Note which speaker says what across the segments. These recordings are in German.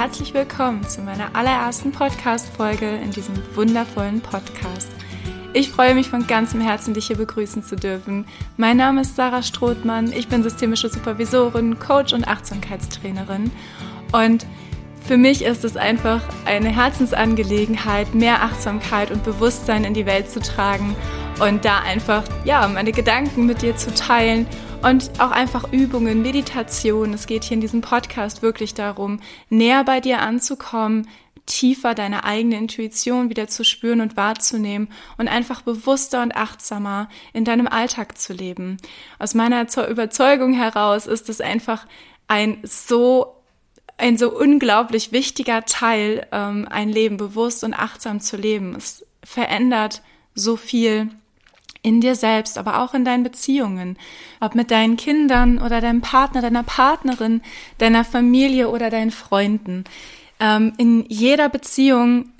Speaker 1: herzlich willkommen zu meiner allerersten Podcast-Folge in diesem wundervollen Podcast. Ich freue mich von ganzem Herzen, dich hier begrüßen zu dürfen. Mein Name ist Sarah Strothmann, ich bin systemische Supervisorin, Coach und Achtsamkeitstrainerin und für mich ist es einfach eine Herzensangelegenheit, mehr Achtsamkeit und Bewusstsein in die Welt zu tragen und da einfach, ja, meine Gedanken mit dir zu teilen und auch einfach Übungen, Meditation. Es geht hier in diesem Podcast wirklich darum, näher bei dir anzukommen, tiefer deine eigene Intuition wieder zu spüren und wahrzunehmen und einfach bewusster und achtsamer in deinem Alltag zu leben. Aus meiner Überzeugung heraus ist es einfach ein so ein so unglaublich wichtiger Teil, ähm, ein Leben bewusst und achtsam zu leben. Es verändert so viel in dir selbst, aber auch in deinen Beziehungen, ob mit deinen Kindern oder deinem Partner, deiner Partnerin, deiner Familie oder deinen Freunden. Ähm, in jeder Beziehung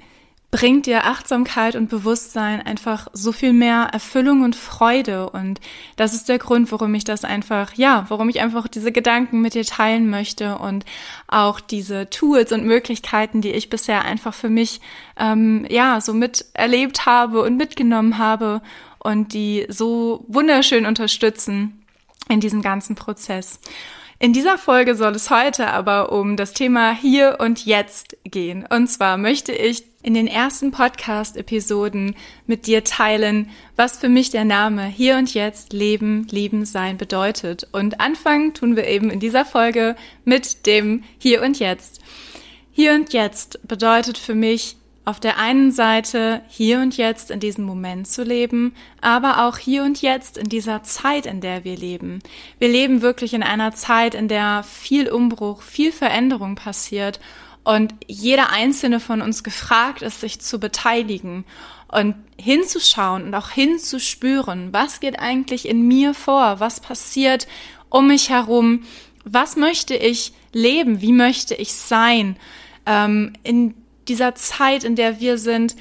Speaker 1: bringt dir Achtsamkeit und Bewusstsein einfach so viel mehr Erfüllung und Freude. Und das ist der Grund, warum ich das einfach, ja, warum ich einfach diese Gedanken mit dir teilen möchte und auch diese Tools und Möglichkeiten, die ich bisher einfach für mich, ähm, ja, so miterlebt habe und mitgenommen habe und die so wunderschön unterstützen in diesem ganzen Prozess. In dieser Folge soll es heute aber um das Thema Hier und Jetzt gehen. Und zwar möchte ich in den ersten Podcast-Episoden mit dir teilen, was für mich der Name Hier und Jetzt Leben, Lieben, Sein bedeutet. Und anfangen tun wir eben in dieser Folge mit dem Hier und Jetzt. Hier und Jetzt bedeutet für mich auf der einen Seite hier und jetzt in diesem Moment zu leben, aber auch hier und jetzt in dieser Zeit, in der wir leben. Wir leben wirklich in einer Zeit, in der viel Umbruch, viel Veränderung passiert und jeder einzelne von uns gefragt ist, sich zu beteiligen und hinzuschauen und auch hinzuspüren, was geht eigentlich in mir vor, was passiert um mich herum, was möchte ich leben, wie möchte ich sein. Ähm, in dieser Zeit, in der wir sind,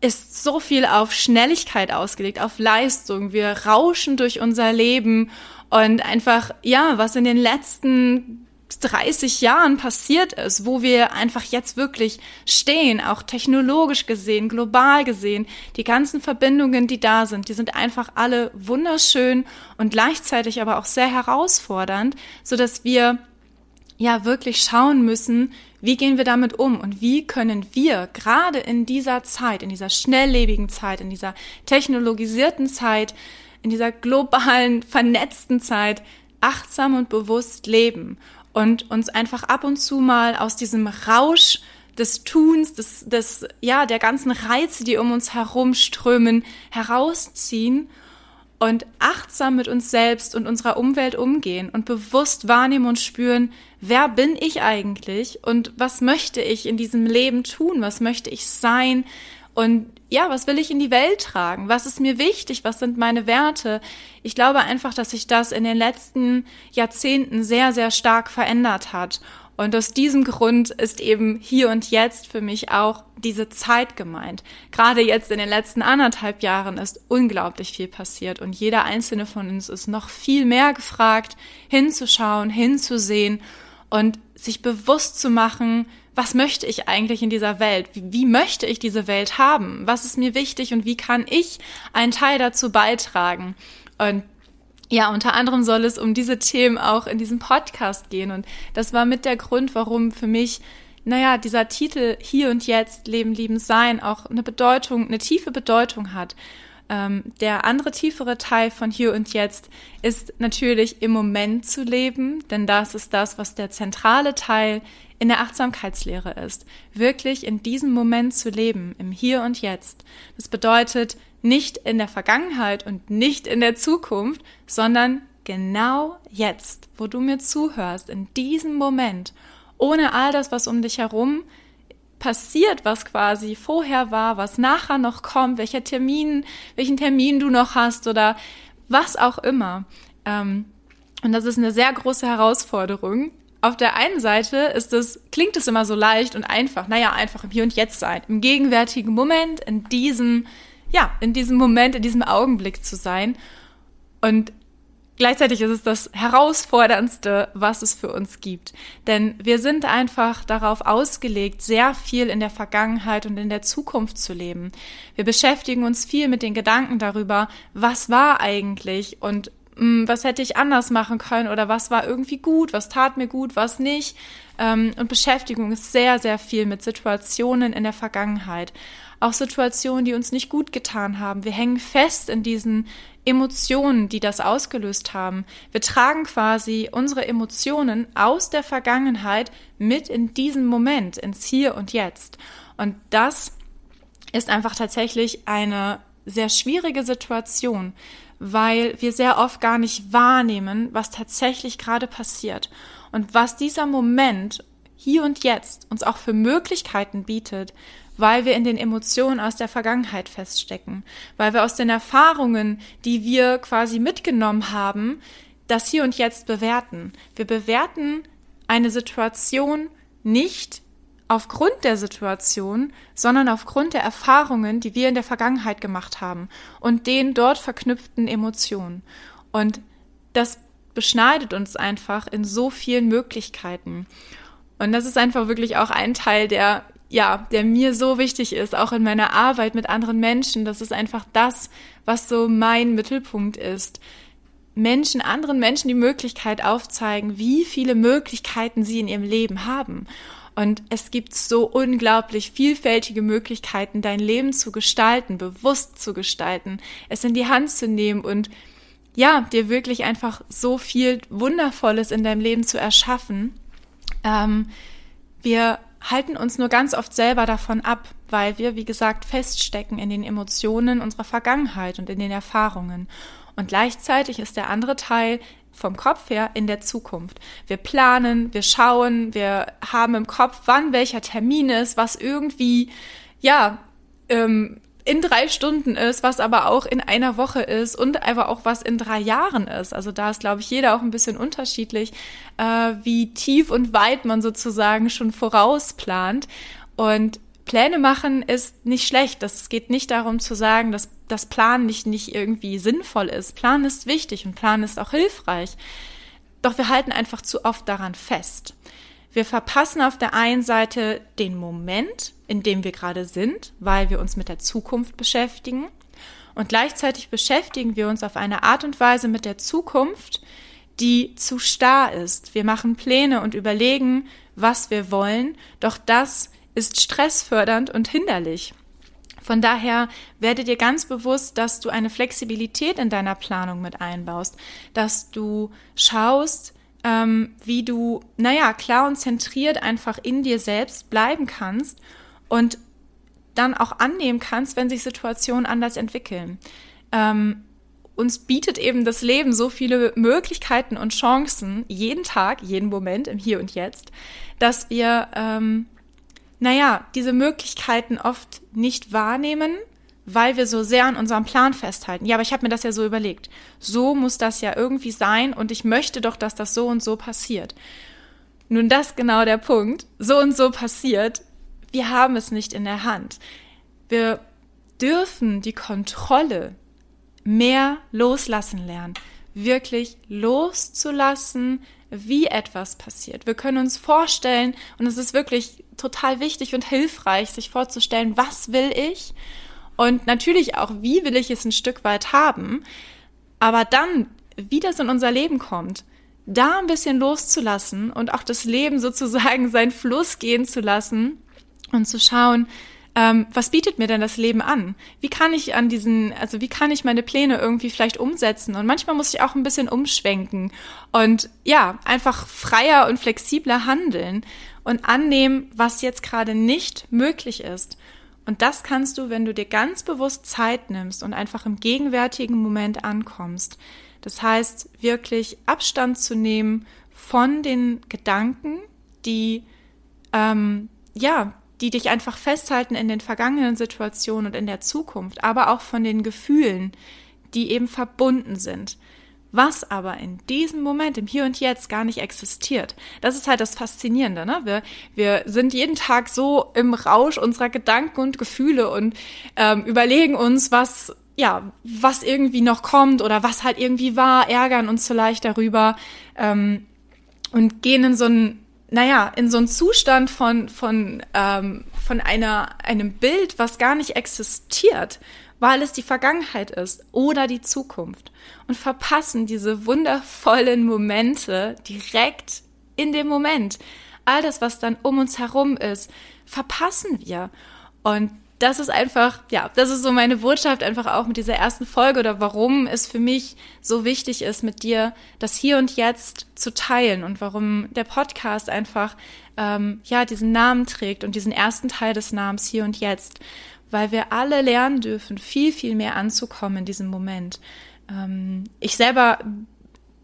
Speaker 1: ist so viel auf Schnelligkeit ausgelegt, auf Leistung. Wir rauschen durch unser Leben und einfach, ja, was in den letzten 30 Jahren passiert ist, wo wir einfach jetzt wirklich stehen, auch technologisch gesehen, global gesehen, die ganzen Verbindungen, die da sind, die sind einfach alle wunderschön und gleichzeitig aber auch sehr herausfordernd, so dass wir ja wirklich schauen müssen, wie gehen wir damit um? Und wie können wir gerade in dieser Zeit, in dieser schnelllebigen Zeit, in dieser technologisierten Zeit, in dieser globalen, vernetzten Zeit achtsam und bewusst leben und uns einfach ab und zu mal aus diesem Rausch des Tuns, des, des, ja, der ganzen Reize, die um uns herum strömen, herausziehen und achtsam mit uns selbst und unserer Umwelt umgehen und bewusst wahrnehmen und spüren, wer bin ich eigentlich und was möchte ich in diesem Leben tun, was möchte ich sein und ja, was will ich in die Welt tragen? Was ist mir wichtig? Was sind meine Werte? Ich glaube einfach, dass sich das in den letzten Jahrzehnten sehr, sehr stark verändert hat. Und aus diesem Grund ist eben hier und jetzt für mich auch diese Zeit gemeint. Gerade jetzt in den letzten anderthalb Jahren ist unglaublich viel passiert und jeder einzelne von uns ist noch viel mehr gefragt, hinzuschauen, hinzusehen und sich bewusst zu machen, was möchte ich eigentlich in dieser Welt? Wie, möchte ich diese Welt haben? Was ist mir wichtig und wie kann ich einen Teil dazu beitragen? Und ja, unter anderem soll es um diese Themen auch in diesem Podcast gehen. Und das war mit der Grund, warum für mich, naja, dieser Titel Hier und Jetzt, Leben, Lieben, Sein auch eine Bedeutung, eine tiefe Bedeutung hat. Ähm, der andere tiefere Teil von Hier und Jetzt ist natürlich im Moment zu leben, denn das ist das, was der zentrale Teil in der Achtsamkeitslehre ist. Wirklich in diesem Moment zu leben, im Hier und Jetzt. Das bedeutet, nicht in der Vergangenheit und nicht in der Zukunft, sondern genau jetzt, wo du mir zuhörst, in diesem Moment, ohne all das, was um dich herum passiert, was quasi vorher war, was nachher noch kommt, welcher Termin, welchen Termin du noch hast oder was auch immer. Ähm, und das ist eine sehr große Herausforderung. Auf der einen Seite ist es, klingt es immer so leicht und einfach, naja, einfach im Hier und Jetzt sein, im gegenwärtigen Moment, in diesem ja, in diesem Moment, in diesem Augenblick zu sein. Und gleichzeitig ist es das herausforderndste, was es für uns gibt. Denn wir sind einfach darauf ausgelegt, sehr viel in der Vergangenheit und in der Zukunft zu leben. Wir beschäftigen uns viel mit den Gedanken darüber, was war eigentlich und was hätte ich anders machen können oder was war irgendwie gut, was tat mir gut, was nicht. Ähm, und Beschäftigung ist sehr, sehr viel mit Situationen in der Vergangenheit auch Situationen, die uns nicht gut getan haben. Wir hängen fest in diesen Emotionen, die das ausgelöst haben. Wir tragen quasi unsere Emotionen aus der Vergangenheit mit in diesen Moment, ins Hier und Jetzt. Und das ist einfach tatsächlich eine sehr schwierige Situation, weil wir sehr oft gar nicht wahrnehmen, was tatsächlich gerade passiert und was dieser Moment hier und jetzt uns auch für Möglichkeiten bietet, weil wir in den Emotionen aus der Vergangenheit feststecken, weil wir aus den Erfahrungen, die wir quasi mitgenommen haben, das hier und jetzt bewerten. Wir bewerten eine Situation nicht aufgrund der Situation, sondern aufgrund der Erfahrungen, die wir in der Vergangenheit gemacht haben und den dort verknüpften Emotionen. Und das beschneidet uns einfach in so vielen Möglichkeiten. Und das ist einfach wirklich auch ein Teil, der ja, der mir so wichtig ist, auch in meiner Arbeit mit anderen Menschen. Das ist einfach das, was so mein Mittelpunkt ist. Menschen, anderen Menschen die Möglichkeit aufzeigen, wie viele Möglichkeiten sie in ihrem Leben haben. Und es gibt so unglaublich vielfältige Möglichkeiten, dein Leben zu gestalten, bewusst zu gestalten, es in die Hand zu nehmen und ja, dir wirklich einfach so viel Wundervolles in deinem Leben zu erschaffen. Ähm, wir halten uns nur ganz oft selber davon ab, weil wir, wie gesagt, feststecken in den Emotionen unserer Vergangenheit und in den Erfahrungen. Und gleichzeitig ist der andere Teil vom Kopf her in der Zukunft. Wir planen, wir schauen, wir haben im Kopf, wann welcher Termin ist, was irgendwie, ja, ähm, in drei Stunden ist, was aber auch in einer Woche ist und einfach auch was in drei Jahren ist. Also da ist, glaube ich, jeder auch ein bisschen unterschiedlich, äh, wie tief und weit man sozusagen schon vorausplant. Und Pläne machen ist nicht schlecht. Es geht nicht darum zu sagen, dass das Plan nicht, nicht irgendwie sinnvoll ist. Plan ist wichtig und Plan ist auch hilfreich. Doch wir halten einfach zu oft daran fest. Wir verpassen auf der einen Seite den Moment, in dem wir gerade sind, weil wir uns mit der Zukunft beschäftigen. Und gleichzeitig beschäftigen wir uns auf eine Art und Weise mit der Zukunft, die zu starr ist. Wir machen Pläne und überlegen, was wir wollen, doch das ist stressfördernd und hinderlich. Von daher werde dir ganz bewusst, dass du eine Flexibilität in deiner Planung mit einbaust, dass du schaust, ähm, wie du, naja, klar und zentriert einfach in dir selbst bleiben kannst und dann auch annehmen kannst, wenn sich Situationen anders entwickeln. Ähm, uns bietet eben das Leben so viele Möglichkeiten und Chancen, jeden Tag, jeden Moment, im Hier und Jetzt, dass wir, ähm, naja, diese Möglichkeiten oft nicht wahrnehmen weil wir so sehr an unserem Plan festhalten. Ja, aber ich habe mir das ja so überlegt. So muss das ja irgendwie sein und ich möchte doch, dass das so und so passiert. Nun, das genau der Punkt. So und so passiert. Wir haben es nicht in der Hand. Wir dürfen die Kontrolle mehr loslassen lernen. Wirklich loszulassen, wie etwas passiert. Wir können uns vorstellen, und es ist wirklich total wichtig und hilfreich, sich vorzustellen, was will ich und natürlich auch, wie will ich es ein Stück weit haben. Aber dann, wie das in unser Leben kommt, da ein bisschen loszulassen und auch das Leben sozusagen seinen Fluss gehen zu lassen und zu schauen, ähm, was bietet mir denn das Leben an? Wie kann ich an diesen, also wie kann ich meine Pläne irgendwie vielleicht umsetzen? Und manchmal muss ich auch ein bisschen umschwenken und ja, einfach freier und flexibler handeln und annehmen, was jetzt gerade nicht möglich ist. Und das kannst du, wenn du dir ganz bewusst Zeit nimmst und einfach im gegenwärtigen Moment ankommst. Das heißt, wirklich Abstand zu nehmen von den Gedanken, die, ähm, ja, die dich einfach festhalten in den vergangenen Situationen und in der Zukunft, aber auch von den Gefühlen, die eben verbunden sind was aber in diesem Moment, im Hier und Jetzt gar nicht existiert. Das ist halt das Faszinierende. Ne? Wir, wir sind jeden Tag so im Rausch unserer Gedanken und Gefühle und ähm, überlegen uns, was ja, was irgendwie noch kommt oder was halt irgendwie war, ärgern uns vielleicht darüber ähm, und gehen in so ein, naja, in so einen Zustand von, von, ähm, von einer, einem Bild, was gar nicht existiert, weil es die Vergangenheit ist oder die Zukunft und verpassen diese wundervollen Momente direkt in dem Moment. All das, was dann um uns herum ist, verpassen wir. Und das ist einfach, ja, das ist so meine Botschaft einfach auch mit dieser ersten Folge oder warum es für mich so wichtig ist, mit dir das Hier und Jetzt zu teilen und warum der Podcast einfach, ähm, ja, diesen Namen trägt und diesen ersten Teil des Namens Hier und Jetzt, weil wir alle lernen dürfen, viel, viel mehr anzukommen in diesem Moment. Ähm, ich selber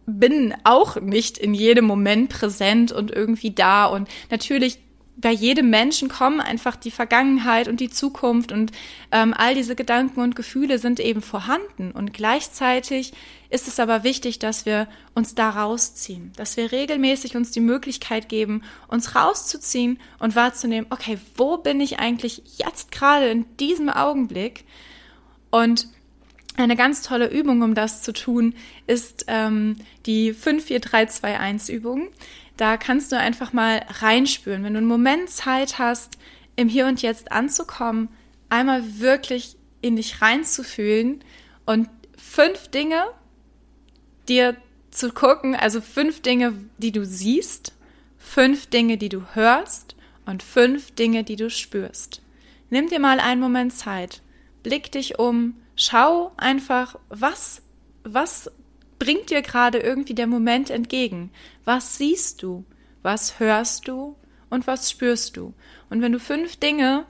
Speaker 1: bin auch nicht in jedem Moment präsent und irgendwie da und natürlich bei jedem Menschen kommen einfach die Vergangenheit und die Zukunft und ähm, all diese Gedanken und Gefühle sind eben vorhanden. Und gleichzeitig ist es aber wichtig, dass wir uns da rausziehen, dass wir regelmäßig uns die Möglichkeit geben, uns rauszuziehen und wahrzunehmen, okay, wo bin ich eigentlich jetzt gerade in diesem Augenblick? Und eine ganz tolle Übung, um das zu tun, ist ähm, die 54321-Übung. Da kannst du einfach mal reinspüren, wenn du einen Moment Zeit hast, im Hier und Jetzt anzukommen, einmal wirklich in dich reinzufühlen und fünf Dinge dir zu gucken, also fünf Dinge, die du siehst, fünf Dinge, die du hörst und fünf Dinge, die du spürst. Nimm dir mal einen Moment Zeit, blick dich um, schau einfach, was, was bringt dir gerade irgendwie der Moment entgegen? Was siehst du? Was hörst du? Und was spürst du? Und wenn du fünf Dinge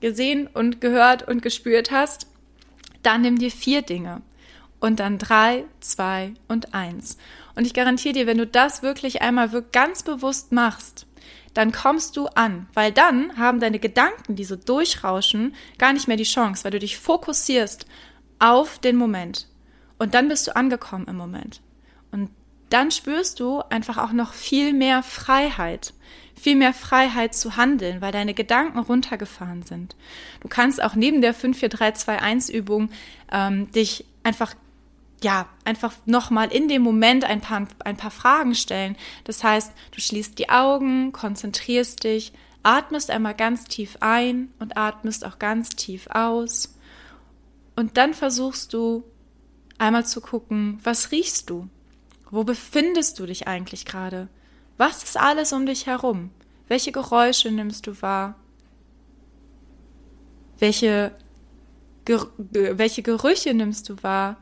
Speaker 1: gesehen und gehört und gespürt hast, dann nimm dir vier Dinge. Und dann drei, zwei und eins. Und ich garantiere dir, wenn du das wirklich einmal ganz bewusst machst, dann kommst du an, weil dann haben deine Gedanken, die so durchrauschen, gar nicht mehr die Chance, weil du dich fokussierst auf den Moment. Und dann bist du angekommen im Moment. Und dann spürst du einfach auch noch viel mehr Freiheit. Viel mehr Freiheit zu handeln, weil deine Gedanken runtergefahren sind. Du kannst auch neben der 54321-Übung ähm, dich einfach ja, einfach nochmal in dem Moment ein paar, ein paar Fragen stellen. Das heißt, du schließt die Augen, konzentrierst dich, atmest einmal ganz tief ein und atmest auch ganz tief aus. Und dann versuchst du einmal zu gucken, was riechst du? Wo befindest du dich eigentlich gerade? Was ist alles um dich herum? Welche Geräusche nimmst du wahr? Welche, Ger welche Gerüche nimmst du wahr?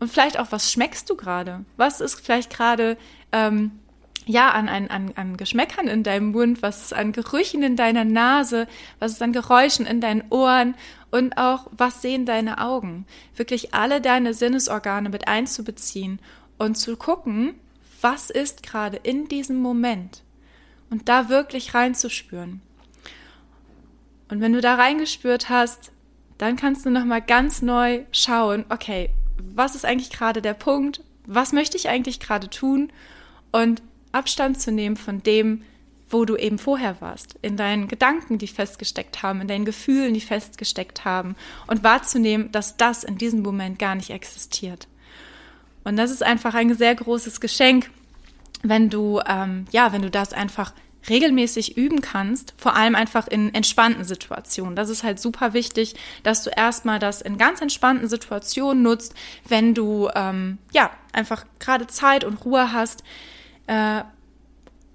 Speaker 1: Und vielleicht auch, was schmeckst du gerade? Was ist vielleicht gerade ähm, ja, an, an, an, an Geschmäckern in deinem Mund, was ist an Gerüchen in deiner Nase, was ist an Geräuschen in deinen Ohren und auch, was sehen deine Augen? Wirklich alle deine Sinnesorgane mit einzubeziehen und zu gucken, was ist gerade in diesem Moment und da wirklich reinzuspüren. Und wenn du da reingespürt hast, dann kannst du nochmal ganz neu schauen, okay, was ist eigentlich gerade der Punkt? Was möchte ich eigentlich gerade tun? Und Abstand zu nehmen von dem, wo du eben vorher warst, in deinen Gedanken, die festgesteckt haben, in deinen Gefühlen, die festgesteckt haben und wahrzunehmen, dass das in diesem Moment gar nicht existiert. Und das ist einfach ein sehr großes Geschenk, wenn du, ähm, ja, wenn du das einfach regelmäßig üben kannst, vor allem einfach in entspannten Situationen. Das ist halt super wichtig, dass du erstmal das in ganz entspannten Situationen nutzt, wenn du ähm, ja einfach gerade Zeit und Ruhe hast. Äh,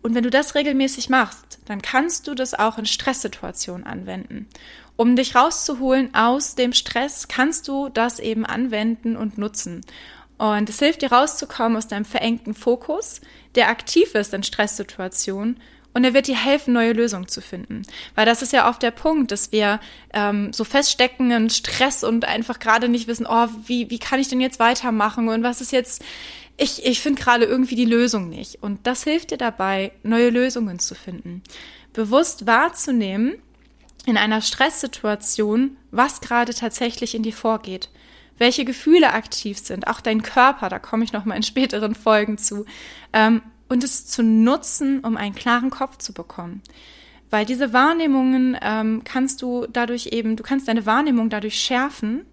Speaker 1: und wenn du das regelmäßig machst, dann kannst du das auch in Stresssituationen anwenden. Um dich rauszuholen aus dem Stress, kannst du das eben anwenden und nutzen. Und es hilft dir rauszukommen aus deinem verengten Fokus, der aktiv ist in Stresssituationen. Und er wird dir helfen, neue Lösungen zu finden. Weil das ist ja oft der Punkt, dass wir ähm, so feststecken in Stress und einfach gerade nicht wissen, oh, wie, wie kann ich denn jetzt weitermachen und was ist jetzt ich, ich finde gerade irgendwie die Lösung nicht. Und das hilft dir dabei, neue Lösungen zu finden. Bewusst wahrzunehmen in einer Stresssituation, was gerade tatsächlich in dir vorgeht. Welche Gefühle aktiv sind, auch dein Körper, da komme ich nochmal in späteren Folgen zu. Ähm, und es zu nutzen, um einen klaren Kopf zu bekommen. Weil diese Wahrnehmungen ähm, kannst du dadurch eben, du kannst deine Wahrnehmung dadurch schärfen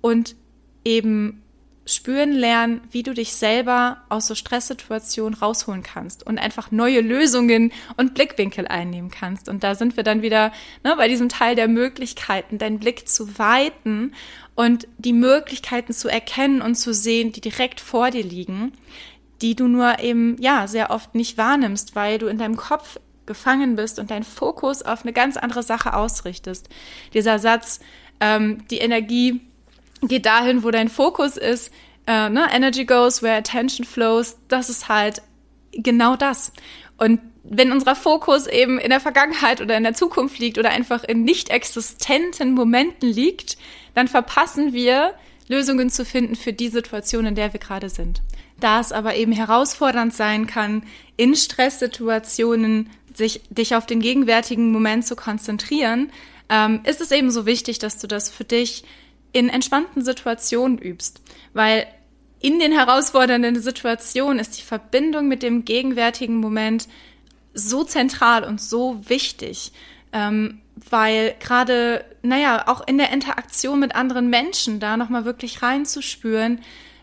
Speaker 1: und eben spüren lernen, wie du dich selber aus so Stresssituationen rausholen kannst und einfach neue Lösungen und Blickwinkel einnehmen kannst. Und da sind wir dann wieder ne, bei diesem Teil der Möglichkeiten, deinen Blick zu weiten und die Möglichkeiten zu erkennen und zu sehen, die direkt vor dir liegen, die du nur eben, ja, sehr oft nicht wahrnimmst, weil du in deinem Kopf gefangen bist und deinen Fokus auf eine ganz andere Sache ausrichtest. Dieser Satz, ähm, die Energie geht dahin, wo dein Fokus ist. Äh, ne? Energy goes where attention flows. Das ist halt genau das. Und wenn unser Fokus eben in der Vergangenheit oder in der Zukunft liegt oder einfach in nicht existenten Momenten liegt, dann verpassen wir Lösungen zu finden für die Situation, in der wir gerade sind. Da es aber eben herausfordernd sein kann, in Stresssituationen sich, dich auf den gegenwärtigen Moment zu konzentrieren, ähm, ist es eben so wichtig, dass du das für dich in entspannten Situationen übst, weil in den herausfordernden Situationen ist die Verbindung mit dem gegenwärtigen Moment so zentral und so wichtig, ähm, weil gerade, naja, auch in der Interaktion mit anderen Menschen da nochmal wirklich reinzuspüren,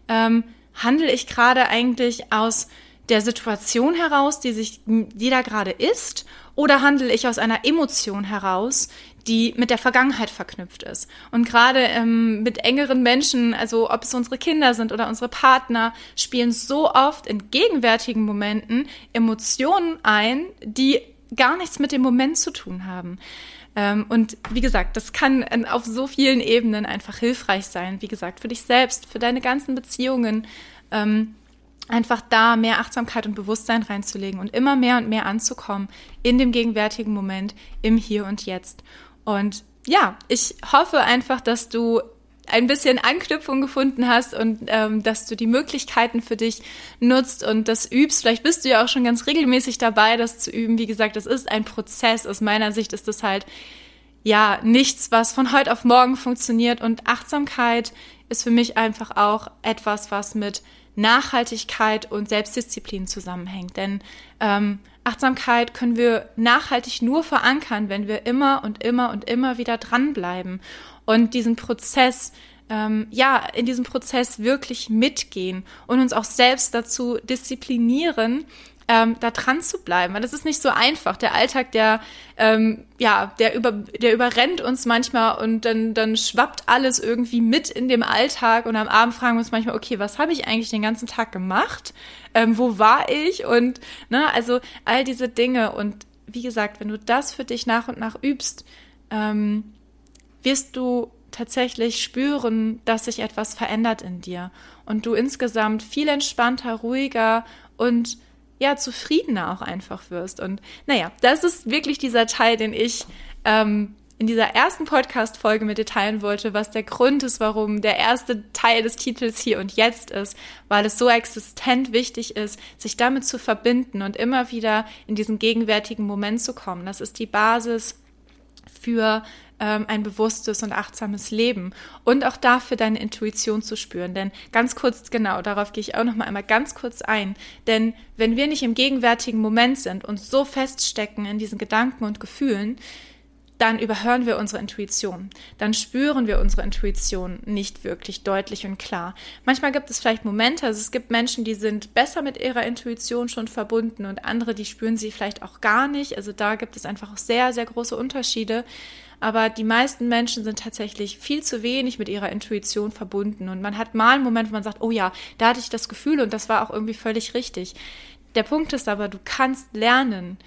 Speaker 1: ähm, handle ich gerade eigentlich aus der Situation heraus, die sich, die da gerade ist, oder handle ich aus einer Emotion heraus, die mit der Vergangenheit verknüpft ist. Und gerade ähm, mit engeren Menschen, also ob es unsere Kinder sind oder unsere Partner, spielen so oft in gegenwärtigen Momenten Emotionen ein, die gar nichts mit dem Moment zu tun haben. Ähm, und wie gesagt, das kann auf so vielen Ebenen einfach hilfreich sein. Wie gesagt, für dich selbst, für deine ganzen Beziehungen. Ähm, einfach da mehr Achtsamkeit und Bewusstsein reinzulegen und immer mehr und mehr anzukommen in dem gegenwärtigen Moment, im Hier und Jetzt. Und ja, ich hoffe einfach, dass du ein bisschen Anknüpfung gefunden hast und ähm, dass du die Möglichkeiten für dich nutzt und das übst. Vielleicht bist du ja auch schon ganz regelmäßig dabei, das zu üben. Wie gesagt, das ist ein Prozess. Aus meiner Sicht ist das halt ja nichts, was von heute auf morgen funktioniert. Und Achtsamkeit ist für mich einfach auch etwas, was mit Nachhaltigkeit und Selbstdisziplin zusammenhängt. Denn ähm, Achtsamkeit können wir nachhaltig nur verankern, wenn wir immer und immer und immer wieder dranbleiben und diesen Prozess ähm, ja, in diesem Prozess wirklich mitgehen und uns auch selbst dazu disziplinieren, ähm, da dran zu bleiben, weil das ist nicht so einfach. Der Alltag, der ähm, ja, der über, der überrennt uns manchmal und dann dann schwappt alles irgendwie mit in dem Alltag und am Abend fragen wir uns manchmal, okay, was habe ich eigentlich den ganzen Tag gemacht? Ähm, wo war ich? Und ne, also all diese Dinge und wie gesagt, wenn du das für dich nach und nach übst, ähm, wirst du tatsächlich spüren, dass sich etwas verändert in dir und du insgesamt viel entspannter, ruhiger und ja, zufriedener auch einfach wirst. Und naja, das ist wirklich dieser Teil, den ich ähm, in dieser ersten Podcast-Folge mit dir teilen wollte, was der Grund ist, warum der erste Teil des Titels hier und jetzt ist, weil es so existent wichtig ist, sich damit zu verbinden und immer wieder in diesen gegenwärtigen Moment zu kommen. Das ist die Basis für ähm, ein bewusstes und achtsames Leben und auch dafür deine Intuition zu spüren. Denn ganz kurz, genau, darauf gehe ich auch noch mal einmal ganz kurz ein. Denn wenn wir nicht im gegenwärtigen Moment sind und so feststecken in diesen Gedanken und Gefühlen, dann überhören wir unsere Intuition. Dann spüren wir unsere Intuition nicht wirklich deutlich und klar. Manchmal gibt es vielleicht Momente, also es gibt Menschen, die sind besser mit ihrer Intuition schon verbunden und andere, die spüren sie vielleicht auch gar nicht. Also da gibt es einfach auch sehr, sehr große Unterschiede. Aber die meisten Menschen sind tatsächlich viel zu wenig mit ihrer Intuition verbunden. Und man hat mal einen Moment, wo man sagt, oh ja, da hatte ich das Gefühl und das war auch irgendwie völlig richtig. Der Punkt ist aber, du kannst lernen,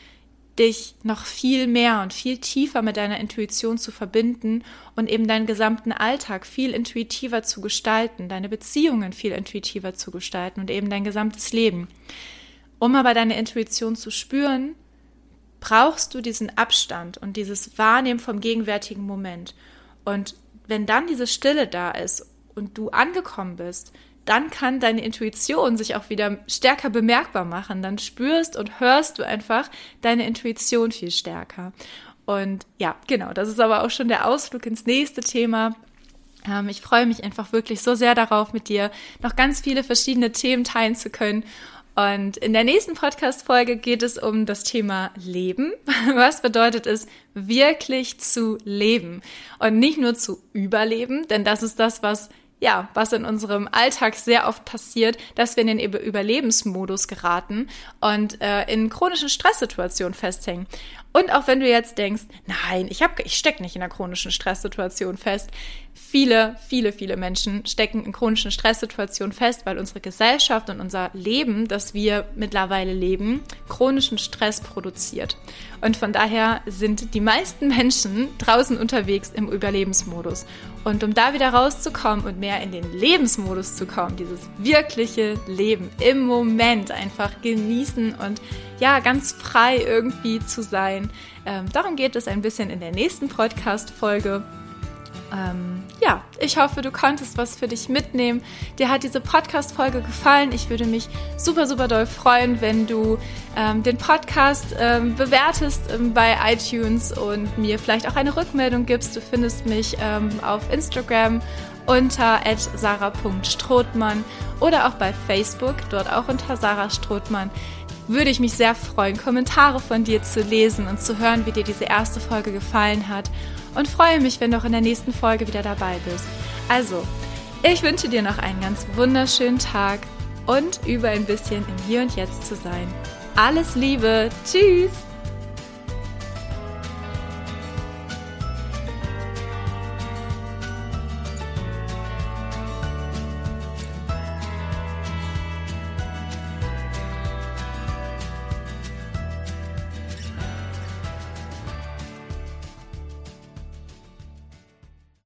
Speaker 1: dich noch viel mehr und viel tiefer mit deiner Intuition zu verbinden und eben deinen gesamten Alltag viel intuitiver zu gestalten, deine Beziehungen viel intuitiver zu gestalten und eben dein gesamtes Leben. Um aber deine Intuition zu spüren, brauchst du diesen Abstand und dieses Wahrnehmen vom gegenwärtigen Moment. Und wenn dann diese Stille da ist und du angekommen bist, dann kann deine Intuition sich auch wieder stärker bemerkbar machen. Dann spürst und hörst du einfach deine Intuition viel stärker. Und ja, genau, das ist aber auch schon der Ausflug ins nächste Thema. Ähm, ich freue mich einfach wirklich so sehr darauf, mit dir noch ganz viele verschiedene Themen teilen zu können. Und in der nächsten Podcast-Folge geht es um das Thema Leben. Was bedeutet es, wirklich zu leben? Und nicht nur zu überleben, denn das ist das, was ja, was in unserem Alltag sehr oft passiert, dass wir in den Überlebensmodus geraten und äh, in chronischen Stresssituationen festhängen. Und auch wenn du jetzt denkst, nein, ich, ich stecke nicht in einer chronischen Stresssituation fest. Viele, viele, viele Menschen stecken in chronischen Stresssituationen fest, weil unsere Gesellschaft und unser Leben, das wir mittlerweile leben, chronischen Stress produziert. Und von daher sind die meisten Menschen draußen unterwegs im Überlebensmodus. Und um da wieder rauszukommen und mehr in den Lebensmodus zu kommen, dieses wirkliche Leben im Moment einfach genießen und ja, ganz frei irgendwie zu sein. Ähm, darum geht es ein bisschen in der nächsten Podcast-Folge. Ähm, ja, ich hoffe, du konntest was für dich mitnehmen. Dir hat diese Podcast-Folge gefallen. Ich würde mich super, super doll freuen, wenn du ähm, den Podcast ähm, bewertest ähm, bei iTunes und mir vielleicht auch eine Rückmeldung gibst. Du findest mich ähm, auf Instagram unter sarah.strothmann oder auch bei Facebook, dort auch unter Sarah Strothmann würde ich mich sehr freuen, Kommentare von dir zu lesen und zu hören, wie dir diese erste Folge gefallen hat. Und freue mich, wenn du auch in der nächsten Folge wieder dabei bist. Also, ich wünsche dir noch einen ganz wunderschönen Tag und über ein bisschen im Hier und Jetzt zu sein. Alles Liebe. Tschüss.